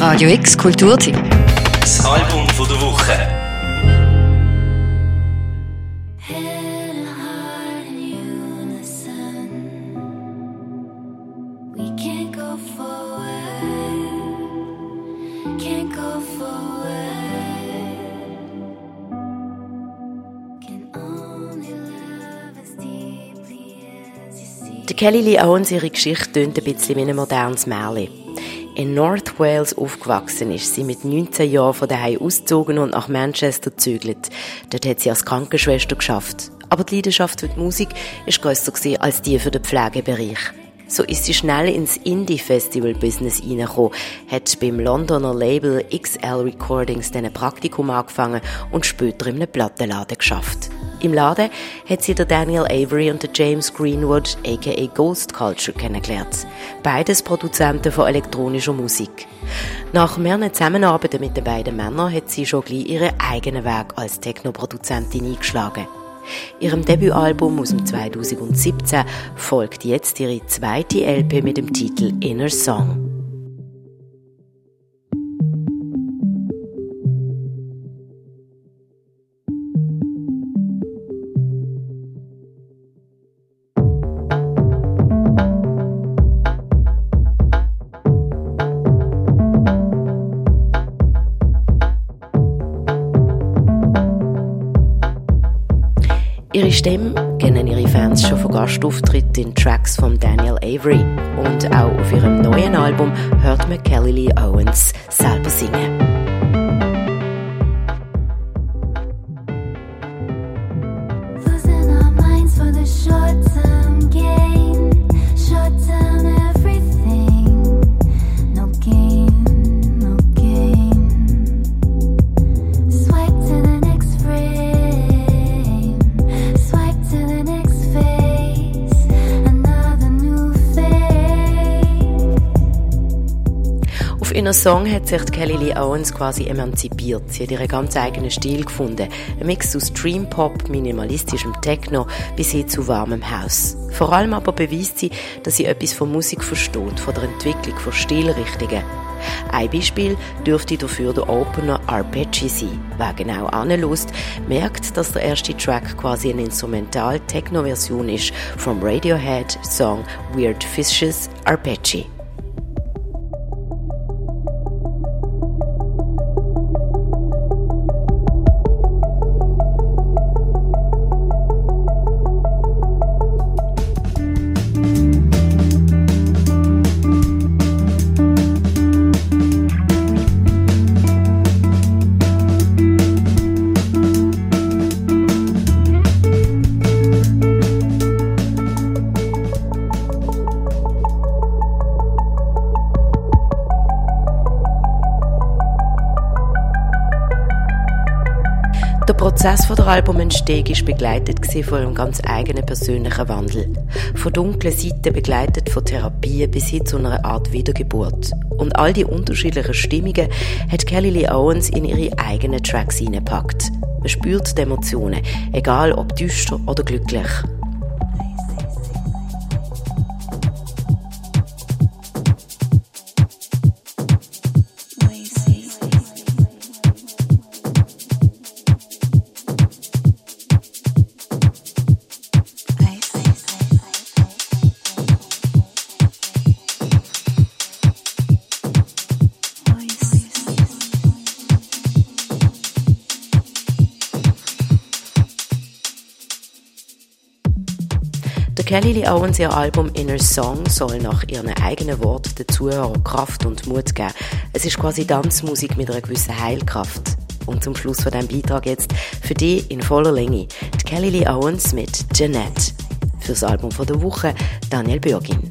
Radio X Kulturtipp. Das Album von der Woche. Kelly Lee Owens, ihre Geschichte tönt ein bisschen wie ein modernes Märchen. In North Wales aufgewachsen ist sie mit 19 Jahren von daheim ausgezogen und nach Manchester gezügelt. Dort hat sie als Krankenschwester geschafft. Aber die Leidenschaft für die Musik ist grösser als die für den Pflegebereich. So ist sie schnell ins Indie-Festival-Business reingekommen, hat beim Londoner Label XL Recordings dann ein Praktikum angefangen und später in einem Plattenladen geschafft. Im Laden hat sie der Daniel Avery und der James Greenwood, aka Ghost Culture, kennengelernt. Beides Produzenten von elektronischer Musik. Nach mehreren Zusammenarbeiten mit den beiden Männern hat sie schon gleich ihren eigenen Weg als Technoproduzentin eingeschlagen. Ihrem Debütalbum aus dem 2017 folgt jetzt ihre zweite LP mit dem Titel Inner Song. Ihre Stimme kennen ihre Fans schon von Gastauftritten in Tracks von Daniel Avery. Und auch auf ihrem neuen Album hört man Kelly Lee Owens selber singen. Ihrem Song hat sich Kelly Lee Owens quasi emanzipiert. Sie hat ihren ganz eigenen Stil gefunden. Ein Mix aus Dream Pop, minimalistischem Techno bis hin zu warmem Haus. Vor allem aber beweist sie, dass sie etwas von Musik versteht, von der Entwicklung von Stilrichtungen. Ein Beispiel dürfte dafür der Opener Arpeggi sein. Wer genau anlust, merkt, dass der erste Track quasi eine Instrumental-Techno-Version ist vom Radiohead-Song Weird Fishes Arpeggi. Prozess von der Albumentstehung war begleitet von einem ganz eigenen persönlichen Wandel. Von dunklen Seiten begleitet von Therapien bis hin zu einer Art Wiedergeburt. Und all die unterschiedlichen Stimmungen hat Kelly Lee Owens in ihre eigenen Tracks hineingepackt. Man spürt die Emotionen, egal ob düster oder glücklich. Kelly Lee Owens ihr Album Inner Song soll nach ihren eigenen Worten den Zuhörern Kraft und Mut geben. Es ist quasi Tanzmusik mit einer gewissen Heilkraft. Und zum Schluss von diesem Beitrag jetzt für die in voller Länge die Kelly Lee Owens mit Jeanette. Fürs Album von der Woche Daniel Bürgin.